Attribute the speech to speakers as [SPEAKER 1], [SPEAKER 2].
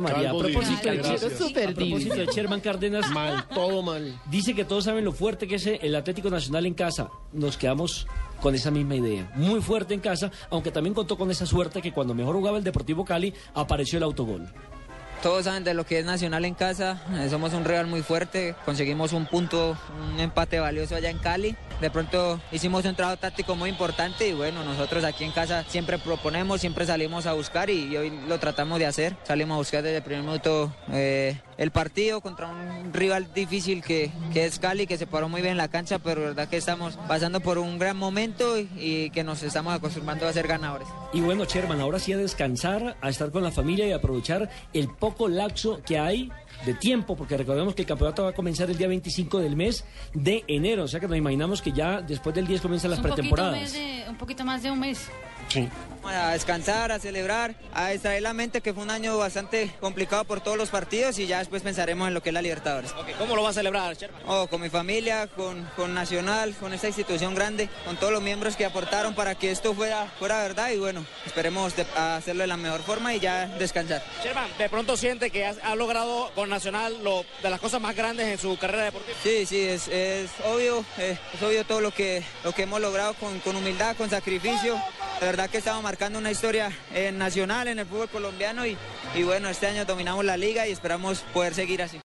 [SPEAKER 1] María, a propósito, de, a propósito de Sherman Cárdenas,
[SPEAKER 2] Mal, todo mal.
[SPEAKER 1] dice que todos saben lo fuerte que es el Atlético Nacional en casa. Nos quedamos con esa misma idea. Muy fuerte en casa, aunque también contó con esa suerte que cuando mejor jugaba el Deportivo Cali apareció el autogol.
[SPEAKER 3] Todos saben de lo que es Nacional en casa, eh, somos un rival muy fuerte, conseguimos un punto, un empate valioso allá en Cali. De pronto hicimos un trabajo táctico muy importante y bueno, nosotros aquí en casa siempre proponemos, siempre salimos a buscar y, hoy lo tratamos de hacer. Salimos a buscar desde el primer minuto eh, el partido contra un rival difícil que, es Cali, que se paró muy bien en la cancha, pero verdad que estamos pasando por un gran momento y, y que nos estamos acostumbrando a ser ganadores.
[SPEAKER 1] Y bueno, Sherman, ahora sí a descansar, a estar con la familia y aprovechar el poco lapso que hay de tiempo, porque recordemos que el campeonato va a comenzar el día 25 del mes de enero, o sea que nos imaginamos que ya después del 10 comienzan las
[SPEAKER 4] un
[SPEAKER 1] pretemporadas.
[SPEAKER 4] de- un poquito más de un mes.
[SPEAKER 2] Sí.
[SPEAKER 3] A descansar, a celebrar, a distraer la mente, que fue un año bastante complicado por todos los partidos y ya después pensaremos en lo que es la Libertadores.
[SPEAKER 5] ¿Cómo lo va a celebrar, Sherman?
[SPEAKER 3] Oh, con mi familia, con, con Nacional, con esta institución grande, con todos los miembros que aportaron para que esto fuera, fuera verdad y bueno, esperemos de- hacerlo de la mejor forma y ya descansar.
[SPEAKER 5] Sherman, de pronto siente que ha, ha logrado con Nacional lo, de las cosas más grandes en su carrera deportiva.
[SPEAKER 3] Sí, sí, es, es obvio, eh, es obvio todo lo que, lo que hemos logrado con, con humildad, con sacrificio. La verdad que estamos marcando una historia eh, nacional en el fútbol colombiano y, y bueno, este año dominamos la liga y esperamos poder seguir así.